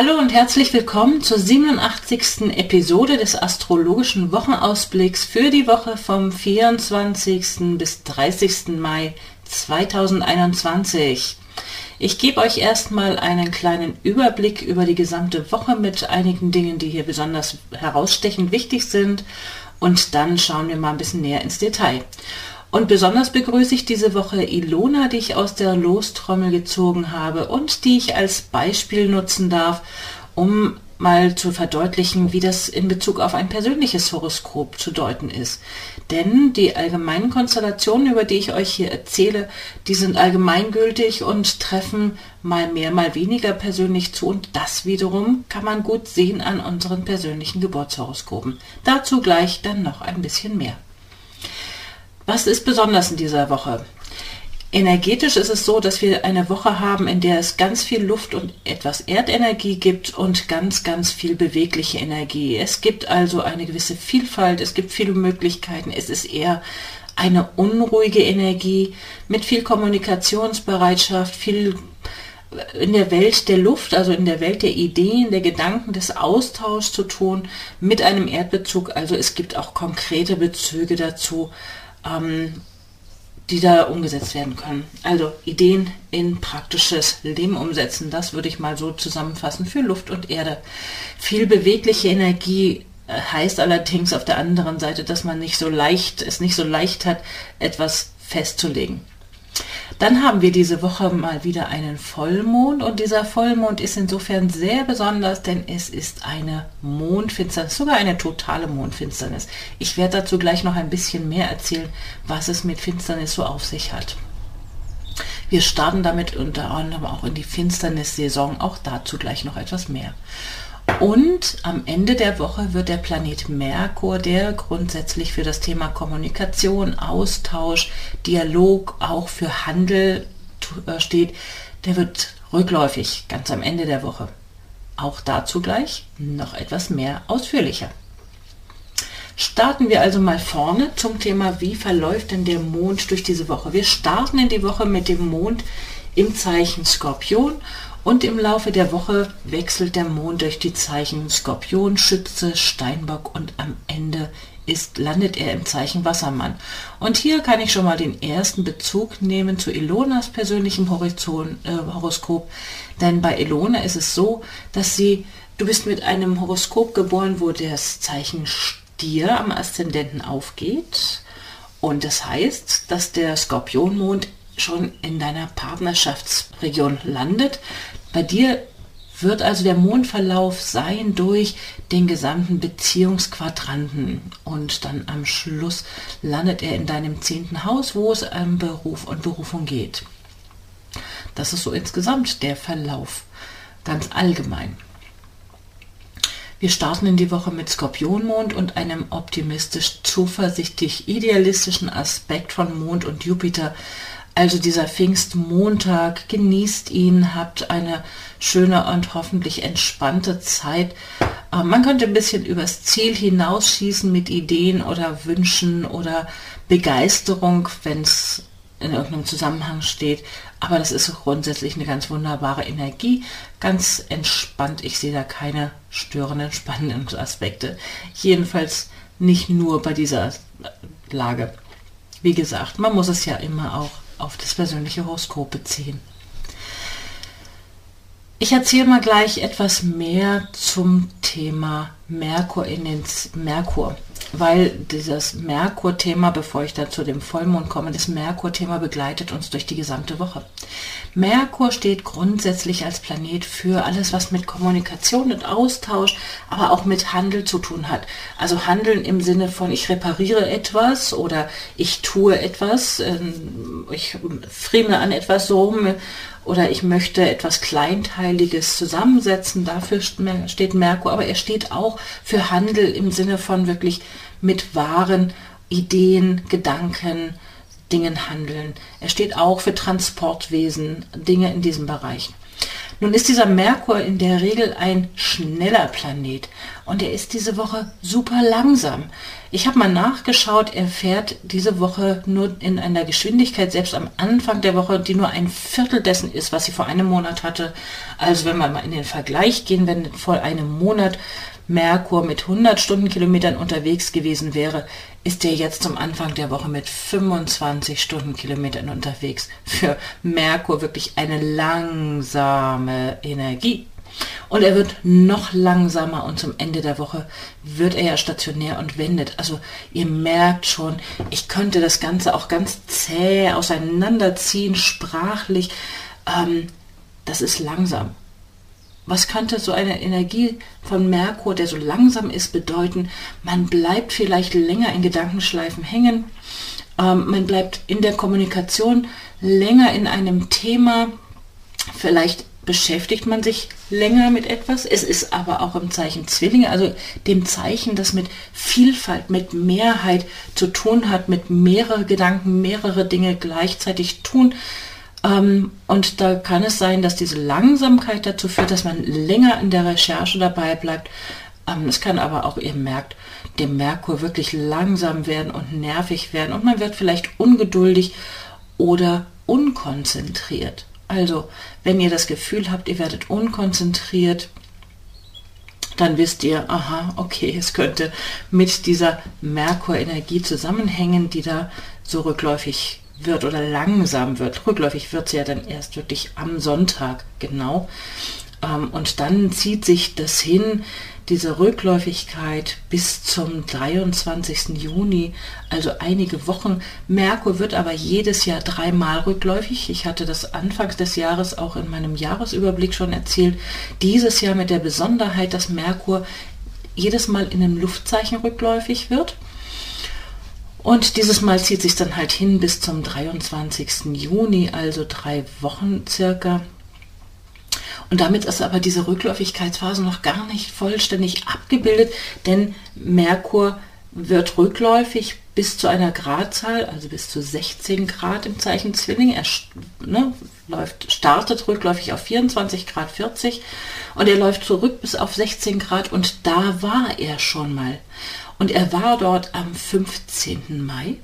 Hallo und herzlich willkommen zur 87. Episode des astrologischen Wochenausblicks für die Woche vom 24. bis 30. Mai 2021. Ich gebe euch erstmal einen kleinen Überblick über die gesamte Woche mit einigen Dingen, die hier besonders herausstechend wichtig sind und dann schauen wir mal ein bisschen näher ins Detail. Und besonders begrüße ich diese Woche Ilona, die ich aus der Lostrommel gezogen habe und die ich als Beispiel nutzen darf, um mal zu verdeutlichen, wie das in Bezug auf ein persönliches Horoskop zu deuten ist. Denn die allgemeinen Konstellationen, über die ich euch hier erzähle, die sind allgemeingültig und treffen mal mehr, mal weniger persönlich zu und das wiederum kann man gut sehen an unseren persönlichen Geburtshoroskopen. Dazu gleich dann noch ein bisschen mehr. Was ist besonders in dieser Woche? Energetisch ist es so, dass wir eine Woche haben, in der es ganz viel Luft und etwas Erdenergie gibt und ganz, ganz viel bewegliche Energie. Es gibt also eine gewisse Vielfalt, es gibt viele Möglichkeiten. Es ist eher eine unruhige Energie mit viel Kommunikationsbereitschaft, viel in der Welt der Luft, also in der Welt der Ideen, der Gedanken, des Austauschs zu tun mit einem Erdbezug. Also es gibt auch konkrete Bezüge dazu ähm, die da umgesetzt werden können. Also Ideen in praktisches Leben umsetzen, das würde ich mal so zusammenfassen für Luft und Erde. Viel bewegliche Energie äh, heißt allerdings auf der anderen Seite, dass man nicht so leicht, es nicht so leicht hat, etwas festzulegen. Dann haben wir diese Woche mal wieder einen Vollmond und dieser Vollmond ist insofern sehr besonders, denn es ist eine Mondfinsternis, sogar eine totale Mondfinsternis. Ich werde dazu gleich noch ein bisschen mehr erzählen, was es mit Finsternis so auf sich hat. Wir starten damit unter anderem auch in die Finsternissaison, auch dazu gleich noch etwas mehr. Und am Ende der Woche wird der Planet Merkur, der grundsätzlich für das Thema Kommunikation, Austausch, Dialog, auch für Handel äh, steht, der wird rückläufig ganz am Ende der Woche. Auch dazu gleich noch etwas mehr ausführlicher. Starten wir also mal vorne zum Thema, wie verläuft denn der Mond durch diese Woche. Wir starten in die Woche mit dem Mond im Zeichen Skorpion und im Laufe der Woche wechselt der Mond durch die Zeichen Skorpion, Schütze, Steinbock und am Ende ist, landet er im Zeichen Wassermann. Und hier kann ich schon mal den ersten Bezug nehmen zu Ilonas persönlichem Horizon, äh, Horoskop. Denn bei Ilona ist es so, dass sie, du bist mit einem Horoskop geboren, wo das Zeichen Stier am Aszendenten aufgeht. Und das heißt, dass der Skorpionmond schon in deiner Partnerschaftsregion landet. Bei dir wird also der Mondverlauf sein durch den gesamten Beziehungsquadranten und dann am Schluss landet er in deinem zehnten Haus, wo es um Beruf und Berufung geht. Das ist so insgesamt der Verlauf, ganz allgemein. Wir starten in die Woche mit Skorpionmond und einem optimistisch, zuversichtlich, idealistischen Aspekt von Mond und Jupiter also dieser Pfingstmontag, genießt ihn, habt eine schöne und hoffentlich entspannte Zeit. Äh, man könnte ein bisschen übers Ziel hinausschießen mit Ideen oder Wünschen oder Begeisterung, wenn es in irgendeinem Zusammenhang steht. Aber das ist grundsätzlich eine ganz wunderbare Energie, ganz entspannt. Ich sehe da keine störenden, spannenden Aspekte. Jedenfalls nicht nur bei dieser Lage. Wie gesagt, man muss es ja immer auch auf das persönliche Horoskop beziehen. Ich erzähle mal gleich etwas mehr zum Thema Merkur in den Merkur. weil dieses Merkur-Thema, bevor ich dann zu dem Vollmond komme, das Merkur-Thema begleitet uns durch die gesamte Woche. Merkur steht grundsätzlich als Planet für alles, was mit Kommunikation und Austausch, aber auch mit Handel zu tun hat. Also Handeln im Sinne von ich repariere etwas oder ich tue etwas, ähm, ich frieme an etwas so oder ich möchte etwas Kleinteiliges zusammensetzen. Dafür steht Merkur, aber er steht auch für Handel im Sinne von wirklich mit Waren, Ideen, Gedanken, Dingen handeln. Er steht auch für Transportwesen, Dinge in diesem Bereich. Nun ist dieser Merkur in der Regel ein schneller Planet und er ist diese Woche super langsam. Ich habe mal nachgeschaut, er fährt diese Woche nur in einer Geschwindigkeit, selbst am Anfang der Woche, die nur ein Viertel dessen ist, was sie vor einem Monat hatte. Also wenn wir mal in den Vergleich gehen, wenn vor einem Monat Merkur mit 100 Stundenkilometern unterwegs gewesen wäre, ist er jetzt zum Anfang der Woche mit 25 Stundenkilometern unterwegs. Für Merkur wirklich eine langsame Energie. Und er wird noch langsamer und zum Ende der Woche wird er ja stationär und wendet. Also ihr merkt schon, ich könnte das Ganze auch ganz zäh auseinanderziehen, sprachlich. Ähm, das ist langsam. Was könnte so eine Energie von Merkur, der so langsam ist, bedeuten? Man bleibt vielleicht länger in Gedankenschleifen hängen. Ähm, man bleibt in der Kommunikation länger in einem Thema. Vielleicht beschäftigt man sich länger mit etwas. Es ist aber auch im Zeichen Zwillinge, also dem Zeichen, das mit Vielfalt, mit Mehrheit zu tun hat, mit mehrere Gedanken, mehrere Dinge gleichzeitig tun. Ähm, und da kann es sein, dass diese Langsamkeit dazu führt, dass man länger in der Recherche dabei bleibt. Ähm, es kann aber auch, ihr merkt, dem Merkur wirklich langsam werden und nervig werden und man wird vielleicht ungeduldig oder unkonzentriert. Also, wenn ihr das Gefühl habt, ihr werdet unkonzentriert, dann wisst ihr, aha, okay, es könnte mit dieser Merkur-Energie zusammenhängen, die da so rückläufig wird oder langsam wird. Rückläufig wird sie ja dann erst wirklich am Sonntag genau. Ähm, und dann zieht sich das hin, diese Rückläufigkeit bis zum 23. Juni, also einige Wochen. Merkur wird aber jedes Jahr dreimal rückläufig. Ich hatte das anfangs des Jahres auch in meinem Jahresüberblick schon erzählt. Dieses Jahr mit der Besonderheit, dass Merkur jedes Mal in einem Luftzeichen rückläufig wird. Und dieses Mal zieht sich dann halt hin bis zum 23. Juni, also drei Wochen circa. Und damit ist aber diese Rückläufigkeitsphase noch gar nicht vollständig abgebildet, denn Merkur wird rückläufig bis zu einer Gradzahl, also bis zu 16 Grad im Zeichen Zwilling. Er ne, läuft, startet rückläufig auf 24 Grad 40 und er läuft zurück bis auf 16 Grad und da war er schon mal. Und er war dort am 15. Mai.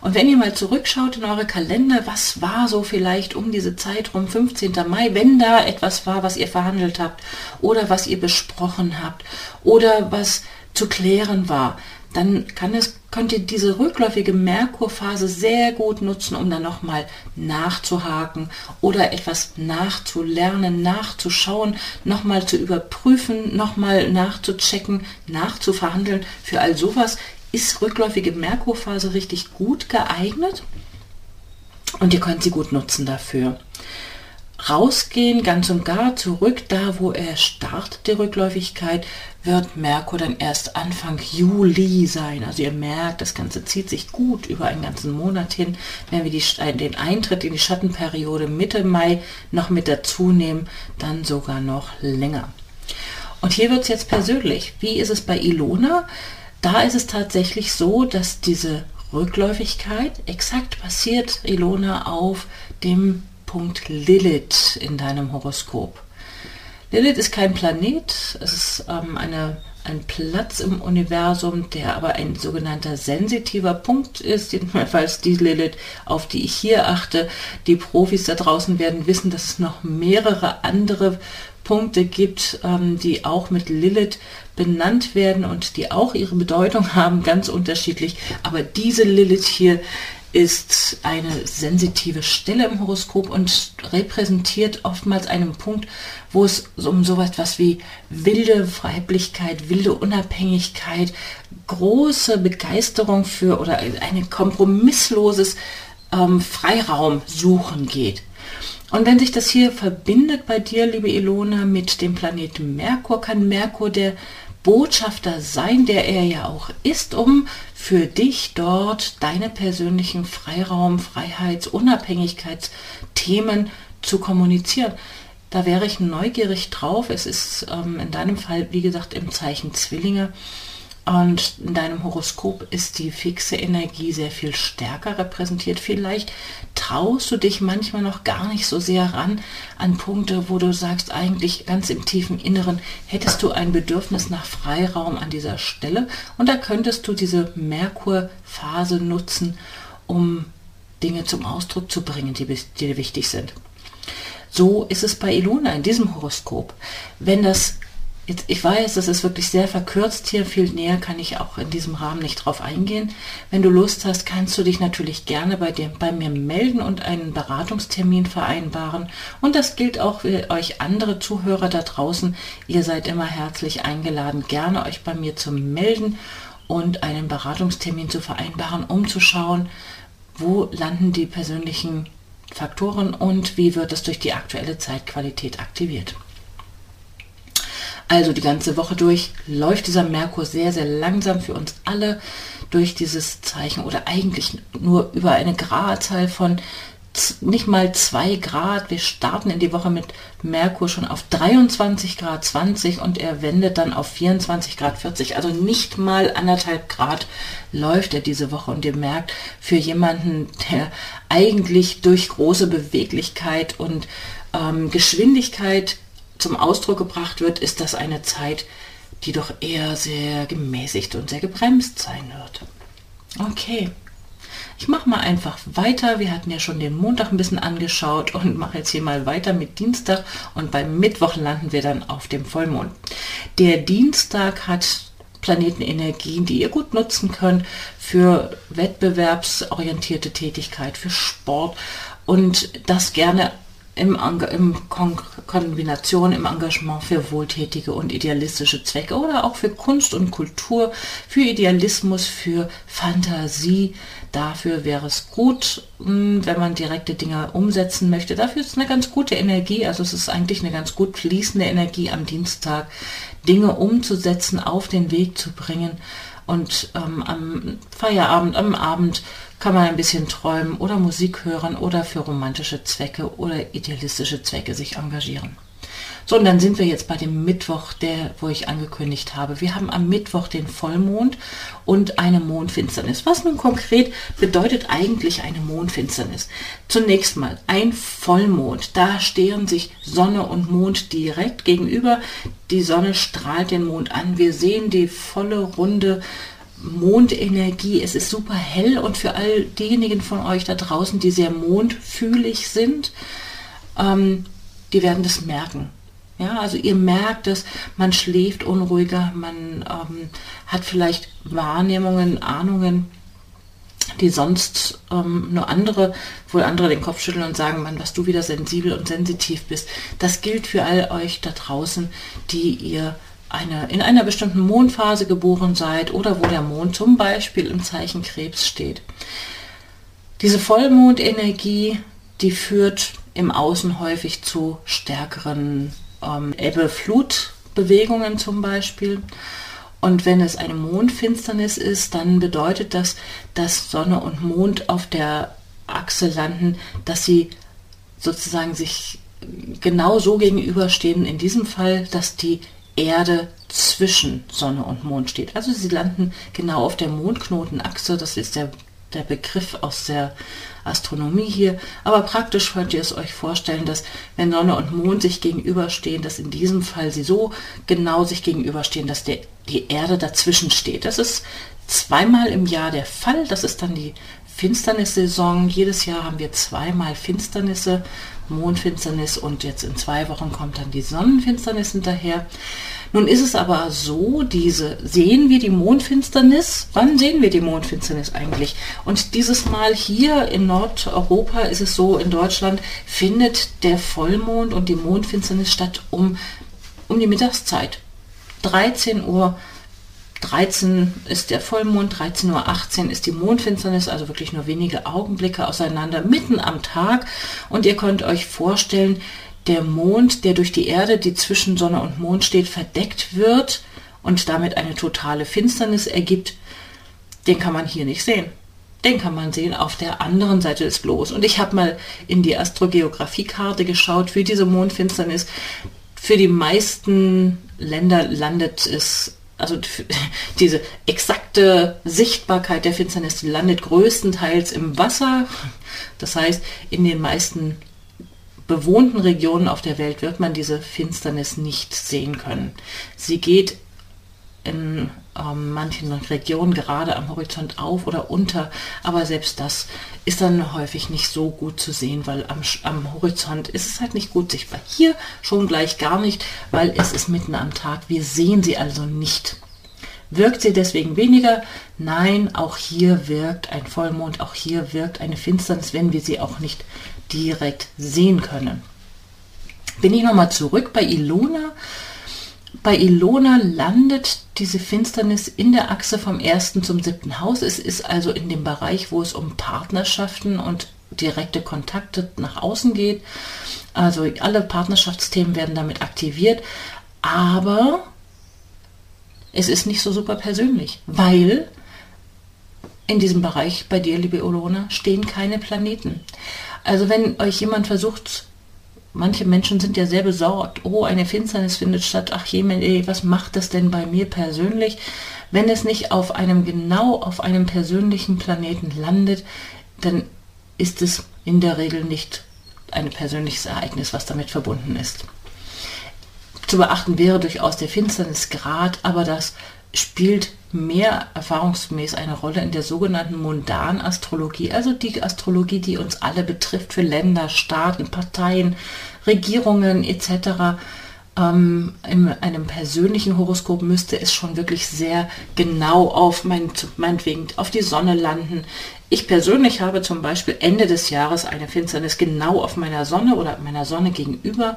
Und wenn ihr mal zurückschaut in eure Kalender, was war so vielleicht um diese Zeit rum 15. Mai, wenn da etwas war, was ihr verhandelt habt oder was ihr besprochen habt oder was zu klären war, dann kann es, könnt ihr diese rückläufige Merkurphase sehr gut nutzen, um dann nochmal nachzuhaken oder etwas nachzulernen, nachzuschauen, nochmal zu überprüfen, nochmal nachzuchecken, nachzuverhandeln. Für all sowas ist rückläufige Merkurphase richtig gut geeignet und ihr könnt sie gut nutzen dafür rausgehen, ganz und gar zurück, da wo er startet, die Rückläufigkeit, wird Merkur dann erst Anfang Juli sein. Also ihr merkt, das Ganze zieht sich gut über einen ganzen Monat hin. Wenn wir die, den Eintritt in die Schattenperiode Mitte Mai noch mit dazu nehmen, dann sogar noch länger. Und hier wird es jetzt persönlich. Wie ist es bei Ilona? Da ist es tatsächlich so, dass diese Rückläufigkeit exakt passiert, Ilona, auf dem Punkt Lilith in deinem Horoskop. Lilith ist kein Planet, es ist ähm, eine, ein Platz im Universum, der aber ein sogenannter sensitiver Punkt ist, jedenfalls die Lilith, auf die ich hier achte. Die Profis da draußen werden wissen, dass es noch mehrere andere Punkte gibt, ähm, die auch mit Lilith benannt werden und die auch ihre Bedeutung haben, ganz unterschiedlich. Aber diese Lilith hier ist eine sensitive Stelle im Horoskop und repräsentiert oftmals einen Punkt, wo es um so etwas wie wilde Weiblichkeit, wilde Unabhängigkeit, große Begeisterung für oder ein kompromissloses ähm, Freiraum suchen geht. Und wenn sich das hier verbindet bei dir, liebe Ilona, mit dem Planeten Merkur, kann Merkur der Botschafter sein, der er ja auch ist, um für dich dort deine persönlichen Freiraum, Freiheits-, Unabhängigkeitsthemen zu kommunizieren. Da wäre ich neugierig drauf. Es ist ähm, in deinem Fall, wie gesagt, im Zeichen Zwillinge. Und in deinem Horoskop ist die fixe Energie sehr viel stärker repräsentiert. Vielleicht traust du dich manchmal noch gar nicht so sehr ran an Punkte, wo du sagst, eigentlich ganz im tiefen Inneren hättest du ein Bedürfnis nach Freiraum an dieser Stelle. Und da könntest du diese Merkur-Phase nutzen, um Dinge zum Ausdruck zu bringen, die, die dir wichtig sind. So ist es bei Ilona in diesem Horoskop. Wenn das Jetzt, ich weiß, das ist wirklich sehr verkürzt hier, viel näher kann ich auch in diesem Rahmen nicht drauf eingehen. Wenn du Lust hast, kannst du dich natürlich gerne bei, dir, bei mir melden und einen Beratungstermin vereinbaren. Und das gilt auch für euch andere Zuhörer da draußen. Ihr seid immer herzlich eingeladen, gerne euch bei mir zu melden und einen Beratungstermin zu vereinbaren, um zu schauen, wo landen die persönlichen Faktoren und wie wird es durch die aktuelle Zeitqualität aktiviert. Also die ganze Woche durch läuft dieser Merkur sehr, sehr langsam für uns alle durch dieses Zeichen oder eigentlich nur über eine Gradzahl von nicht mal zwei Grad. Wir starten in die Woche mit Merkur schon auf 23 Grad 20 und er wendet dann auf 24 Grad 40. Also nicht mal anderthalb Grad läuft er diese Woche und ihr merkt, für jemanden, der eigentlich durch große Beweglichkeit und ähm, Geschwindigkeit zum Ausdruck gebracht wird, ist das eine Zeit, die doch eher sehr gemäßigt und sehr gebremst sein wird. Okay. Ich mache mal einfach weiter. Wir hatten ja schon den Montag ein bisschen angeschaut und mache jetzt hier mal weiter mit Dienstag und beim Mittwoch landen wir dann auf dem Vollmond. Der Dienstag hat Planetenenergien, die ihr gut nutzen könnt für wettbewerbsorientierte Tätigkeit, für Sport und das gerne im, im Kon Kombination im Engagement für wohltätige und idealistische Zwecke oder auch für Kunst und Kultur, für Idealismus, für Fantasie. Dafür wäre es gut, hm, wenn man direkte Dinge umsetzen möchte. Dafür ist eine ganz gute Energie. Also es ist eigentlich eine ganz gut fließende Energie am Dienstag, Dinge umzusetzen, auf den Weg zu bringen. Und ähm, am Feierabend, am Abend kann man ein bisschen träumen oder Musik hören oder für romantische Zwecke oder idealistische Zwecke sich engagieren. So, und dann sind wir jetzt bei dem Mittwoch, der, wo ich angekündigt habe. Wir haben am Mittwoch den Vollmond und eine Mondfinsternis. Was nun konkret bedeutet eigentlich eine Mondfinsternis? Zunächst mal ein Vollmond. Da stehen sich Sonne und Mond direkt gegenüber. Die Sonne strahlt den Mond an. Wir sehen die volle runde Mondenergie. Es ist super hell und für all diejenigen von euch da draußen, die sehr mondfühlig sind, ähm, die werden das merken. Ja, also ihr merkt es, man schläft unruhiger, man ähm, hat vielleicht Wahrnehmungen, Ahnungen, die sonst ähm, nur andere, wohl andere den Kopf schütteln und sagen, man, was du wieder sensibel und sensitiv bist. Das gilt für all euch da draußen, die ihr eine, in einer bestimmten Mondphase geboren seid oder wo der Mond zum Beispiel im Zeichen Krebs steht. Diese Vollmondenergie, die führt im Außen häufig zu stärkeren ähm, Ebbe-Flut-Bewegungen zum Beispiel. Und wenn es eine Mondfinsternis ist, dann bedeutet das, dass Sonne und Mond auf der Achse landen, dass sie sozusagen sich genau so gegenüberstehen, in diesem Fall, dass die Erde zwischen Sonne und Mond steht. Also sie landen genau auf der Mondknotenachse, das ist der, der Begriff aus der Astronomie hier. Aber praktisch könnt ihr es euch vorstellen, dass wenn Sonne und Mond sich gegenüberstehen, dass in diesem Fall sie so genau sich gegenüberstehen, dass der, die Erde dazwischen steht. Das ist zweimal im Jahr der Fall. Das ist dann die Finsternissaison. Jedes Jahr haben wir zweimal Finsternisse, Mondfinsternis und jetzt in zwei Wochen kommt dann die Sonnenfinsternis hinterher. Nun ist es aber so, diese sehen wir die Mondfinsternis. Wann sehen wir die Mondfinsternis eigentlich? Und dieses Mal hier in Nordeuropa ist es so, in Deutschland findet der Vollmond und die Mondfinsternis statt um, um die Mittagszeit. 13 Uhr 13 ist der Vollmond, 13.18 Uhr ist die Mondfinsternis, also wirklich nur wenige Augenblicke auseinander, mitten am Tag. Und ihr könnt euch vorstellen, der Mond, der durch die Erde, die zwischen Sonne und Mond steht, verdeckt wird und damit eine totale Finsternis ergibt, den kann man hier nicht sehen. Den kann man sehen auf der anderen Seite des Globus. Und ich habe mal in die Astrogeografiekarte geschaut für diese Mondfinsternis. Für die meisten Länder landet es also diese exakte Sichtbarkeit der Finsternis landet größtenteils im Wasser. Das heißt, in den meisten bewohnten Regionen auf der Welt wird man diese Finsternis nicht sehen können. Sie geht in ähm, manchen Regionen gerade am Horizont auf oder unter, aber selbst das ist dann häufig nicht so gut zu sehen, weil am, am Horizont ist es halt nicht gut sichtbar. Hier schon gleich gar nicht, weil es ist mitten am Tag. Wir sehen sie also nicht. Wirkt sie deswegen weniger? Nein, auch hier wirkt ein Vollmond, auch hier wirkt eine Finsternis, wenn wir sie auch nicht direkt sehen können. Bin ich nochmal zurück bei Ilona. Bei Ilona landet diese Finsternis in der Achse vom ersten zum siebten Haus. Es ist also in dem Bereich, wo es um Partnerschaften und direkte Kontakte nach außen geht. Also alle Partnerschaftsthemen werden damit aktiviert. Aber es ist nicht so super persönlich, weil in diesem Bereich bei dir, liebe Ilona, stehen keine Planeten. Also wenn euch jemand versucht, manche Menschen sind ja sehr besorgt, oh, eine Finsternis findet statt, ach je, was macht das denn bei mir persönlich? Wenn es nicht auf einem genau auf einem persönlichen Planeten landet, dann ist es in der Regel nicht ein persönliches Ereignis, was damit verbunden ist. Zu beachten wäre durchaus der Finsternisgrad, aber das spielt mehr erfahrungsgemäß eine Rolle in der sogenannten Mundanastrologie, also die Astrologie, die uns alle betrifft, für Länder, Staaten, Parteien, Regierungen etc. Ähm, in einem persönlichen Horoskop müsste es schon wirklich sehr genau auf mein, meinetwegen auf die Sonne landen. Ich persönlich habe zum Beispiel Ende des Jahres eine Finsternis genau auf meiner Sonne oder meiner Sonne gegenüber.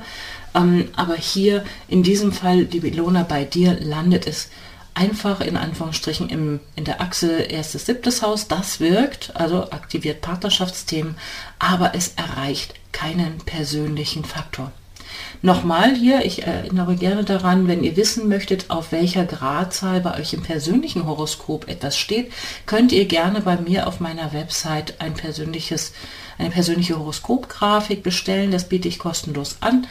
Ähm, aber hier in diesem Fall, liebe Ilona, bei dir landet es einfach in Anführungsstrichen im, in der Achse erstes, siebtes Haus. Das wirkt, also aktiviert Partnerschaftsthemen, aber es erreicht keinen persönlichen Faktor. Nochmal hier, ich erinnere gerne daran, wenn ihr wissen möchtet, auf welcher Gradzahl bei euch im persönlichen Horoskop etwas steht, könnt ihr gerne bei mir auf meiner Website ein persönliches, eine persönliche Horoskopgrafik bestellen. Das biete ich kostenlos an.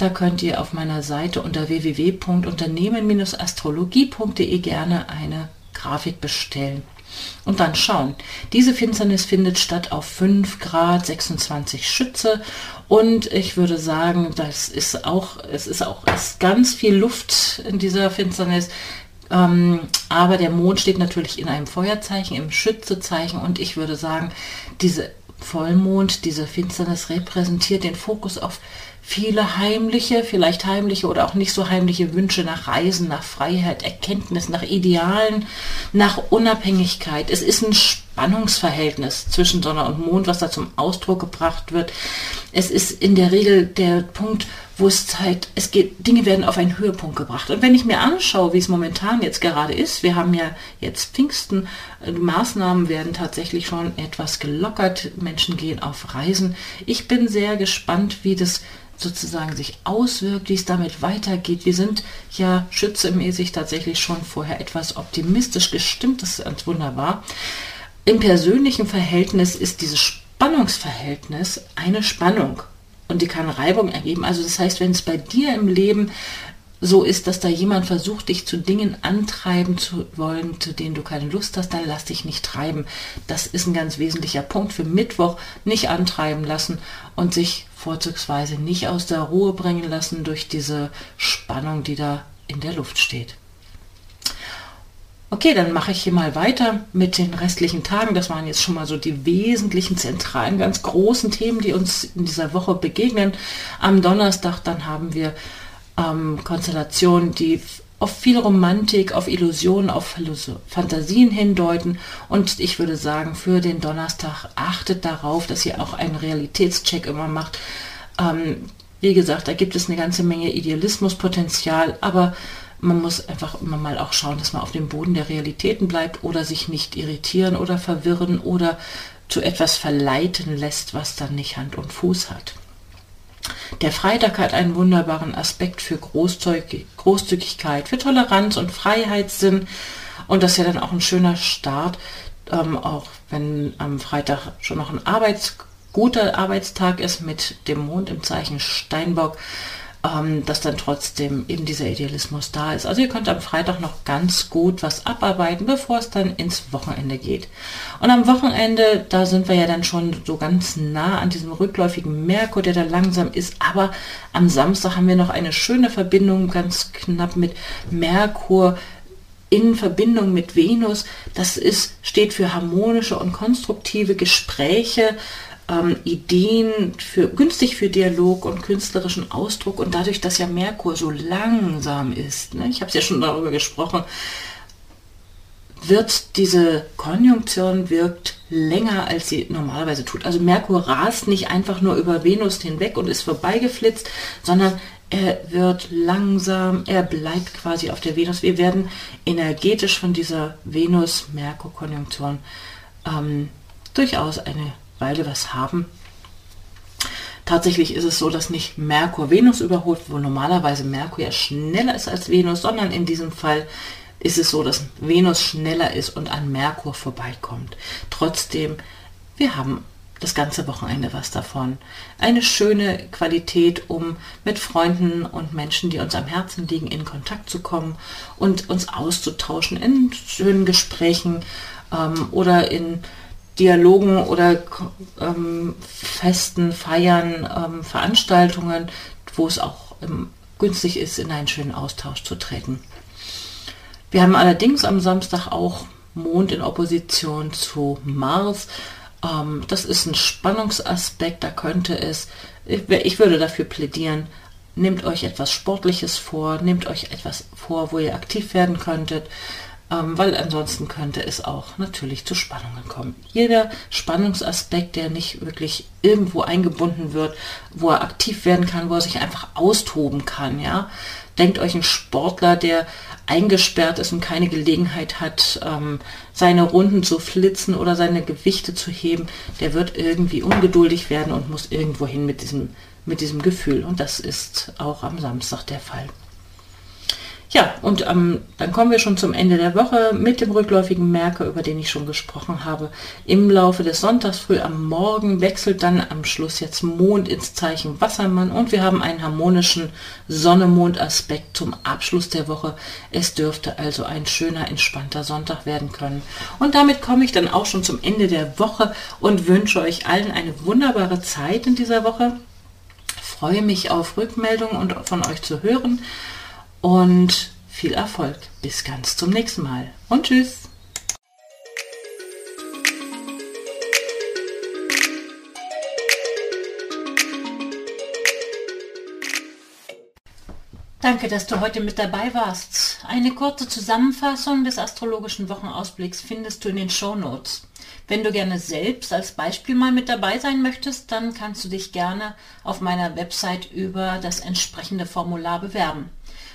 Da könnt ihr auf meiner Seite unter www.unternehmen-astrologie.de gerne eine Grafik bestellen. Und dann schauen. Diese Finsternis findet statt auf 5 Grad 26 Schütze und ich würde sagen, das ist auch, es ist auch ist ganz viel Luft in dieser Finsternis. Ähm, aber der Mond steht natürlich in einem Feuerzeichen, im Schützezeichen und ich würde sagen, diese Vollmond, diese Finsternis repräsentiert den Fokus auf viele heimliche, vielleicht heimliche oder auch nicht so heimliche Wünsche nach Reisen, nach Freiheit, Erkenntnis, nach Idealen, nach Unabhängigkeit. Es ist ein Spannungsverhältnis zwischen Sonne und Mond, was da zum Ausdruck gebracht wird. Es ist in der Regel der Punkt, wo es zeigt, es geht, Dinge werden auf einen Höhepunkt gebracht. Und wenn ich mir anschaue, wie es momentan jetzt gerade ist, wir haben ja jetzt Pfingsten, äh, Maßnahmen werden tatsächlich schon etwas gelockert, Menschen gehen auf Reisen. Ich bin sehr gespannt, wie das sozusagen sich auswirkt, wie es damit weitergeht. Wir sind ja schützemäßig tatsächlich schon vorher etwas optimistisch gestimmt. Das ist ganz wunderbar. Im persönlichen Verhältnis ist dieses Spannungsverhältnis eine Spannung und die kann Reibung ergeben. Also das heißt, wenn es bei dir im Leben so ist, dass da jemand versucht, dich zu Dingen antreiben zu wollen, zu denen du keine Lust hast, dann lass dich nicht treiben. Das ist ein ganz wesentlicher Punkt für Mittwoch. Nicht antreiben lassen und sich vorzugsweise nicht aus der Ruhe bringen lassen durch diese Spannung, die da in der Luft steht. Okay, dann mache ich hier mal weiter mit den restlichen Tagen. Das waren jetzt schon mal so die wesentlichen, zentralen, ganz großen Themen, die uns in dieser Woche begegnen. Am Donnerstag dann haben wir ähm, Konstellationen, die auf viel Romantik, auf Illusionen, auf Fantasien hindeuten. Und ich würde sagen, für den Donnerstag achtet darauf, dass ihr auch einen Realitätscheck immer macht. Ähm, wie gesagt, da gibt es eine ganze Menge Idealismuspotenzial, aber man muss einfach immer mal auch schauen, dass man auf dem Boden der Realitäten bleibt oder sich nicht irritieren oder verwirren oder zu etwas verleiten lässt, was dann nicht Hand und Fuß hat. Der Freitag hat einen wunderbaren Aspekt für Großzügigkeit, für Toleranz und Freiheitssinn. Und das ist ja dann auch ein schöner Start, ähm, auch wenn am Freitag schon noch ein Arbeits guter Arbeitstag ist mit dem Mond im Zeichen Steinbock ähm, dass dann trotzdem eben dieser Idealismus da ist. Also ihr könnt am Freitag noch ganz gut was abarbeiten, bevor es dann ins Wochenende geht. Und am Wochenende, da sind wir ja dann schon so ganz nah an diesem rückläufigen Merkur, der da langsam ist. Aber am Samstag haben wir noch eine schöne Verbindung ganz knapp mit Merkur in Verbindung mit Venus. Das ist, steht für harmonische und konstruktive Gespräche, ähm, Ideen für, günstig für Dialog und künstlerischen Ausdruck und dadurch, dass ja Merkur so langsam ist, ne, ich habe es ja schon darüber gesprochen, wird diese Konjunktion wirkt länger, als sie normalerweise tut. Also Merkur rast nicht einfach nur über Venus hinweg und ist vorbeigeflitzt, sondern er wird langsam, er bleibt quasi auf der Venus. Wir werden energetisch von dieser Venus-Merkur-Konjunktion ähm, durchaus eine Weile was haben. Tatsächlich ist es so, dass nicht Merkur Venus überholt, wo normalerweise Merkur ja schneller ist als Venus, sondern in diesem Fall ist es so, dass Venus schneller ist und an Merkur vorbeikommt. Trotzdem, wir haben das ganze Wochenende was davon. Eine schöne Qualität, um mit Freunden und Menschen, die uns am Herzen liegen, in Kontakt zu kommen und uns auszutauschen in schönen Gesprächen ähm, oder in Dialogen oder ähm, Festen, Feiern, ähm, Veranstaltungen, wo es auch ähm, günstig ist, in einen schönen Austausch zu treten. Wir haben allerdings am Samstag auch Mond in Opposition zu Mars. Ähm, das ist ein Spannungsaspekt, da könnte es, ich würde dafür plädieren, nehmt euch etwas Sportliches vor, nehmt euch etwas vor, wo ihr aktiv werden könntet ähm, weil ansonsten könnte es auch natürlich zu Spannungen kommen. Jeder Spannungsaspekt, der nicht wirklich irgendwo eingebunden wird, wo er aktiv werden kann, wo er sich einfach austoben kann, ja. Denkt euch ein Sportler, der eingesperrt ist und keine Gelegenheit hat, ähm, seine Runden zu flitzen oder seine Gewichte zu heben, der wird irgendwie ungeduldig werden und muss irgendwo hin mit diesem, mit diesem Gefühl. Und das ist auch am Samstag der Fall. Ja, und ähm, dann kommen wir schon zum Ende der Woche mit dem rückläufigen Merkur, über den ich schon gesprochen habe. Im Laufe des Sonntags früh am Morgen wechselt dann am Schluss jetzt Mond ins Zeichen Wassermann und wir haben einen harmonischen Sonne-Mond-Aspekt zum Abschluss der Woche. Es dürfte also ein schöner, entspannter Sonntag werden können. Und damit komme ich dann auch schon zum Ende der Woche und wünsche euch allen eine wunderbare Zeit in dieser Woche. Freue mich auf Rückmeldungen und von euch zu hören und viel Erfolg. Bis ganz zum nächsten Mal und tschüss. Danke, dass du heute mit dabei warst. Eine kurze Zusammenfassung des astrologischen Wochenausblicks findest du in den Show Notes. Wenn du gerne selbst als Beispiel mal mit dabei sein möchtest, dann kannst du dich gerne auf meiner Website über das entsprechende Formular bewerben.